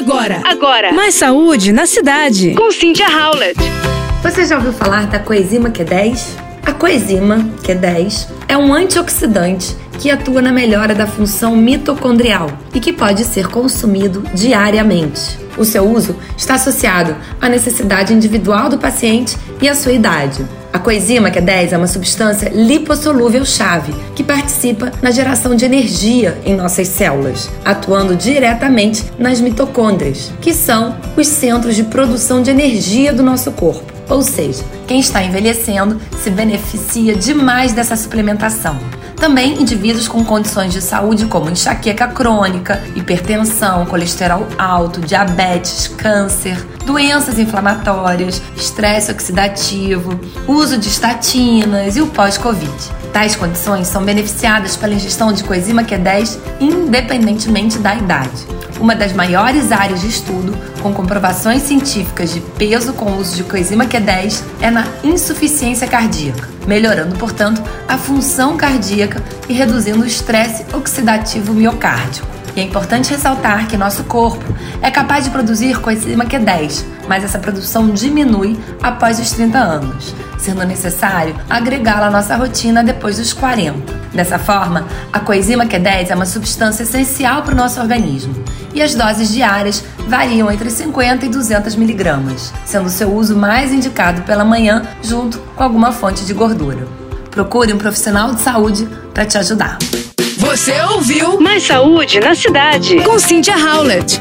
Agora, agora. Mais saúde na cidade. Com Cynthia Howlett. Você já ouviu falar da coenzima Q10? A coenzima Q10 é um antioxidante que atua na melhora da função mitocondrial e que pode ser consumido diariamente. O seu uso está associado à necessidade individual do paciente e à sua idade. A coenzima Q10 é uma substância lipossolúvel chave que participa na geração de energia em nossas células, atuando diretamente nas mitocôndrias, que são os centros de produção de energia do nosso corpo. Ou seja, quem está envelhecendo se beneficia demais dessa suplementação. Também indivíduos com condições de saúde como enxaqueca crônica, hipertensão, colesterol alto, diabetes, câncer, doenças inflamatórias, estresse oxidativo, uso de estatinas e o pós-Covid. Tais condições são beneficiadas pela ingestão de coenzima Q10 independentemente da idade. Uma das maiores áreas de estudo com comprovações científicas de peso com o uso de coenzima Q10 é na insuficiência cardíaca, melhorando, portanto, a função cardíaca e reduzindo o estresse oxidativo miocárdico. E é importante ressaltar que nosso corpo é capaz de produzir coenzima Q10, mas essa produção diminui após os 30 anos, sendo necessário agregá-la à nossa rotina depois dos 40. Dessa forma, a coenzima Q10 é uma substância essencial para o nosso organismo e as doses diárias variam entre 50 e 200 miligramas, sendo seu uso mais indicado pela manhã junto com alguma fonte de gordura. Procure um profissional de saúde para te ajudar. Você ouviu Mais saúde na cidade. com Cynthia Howlett.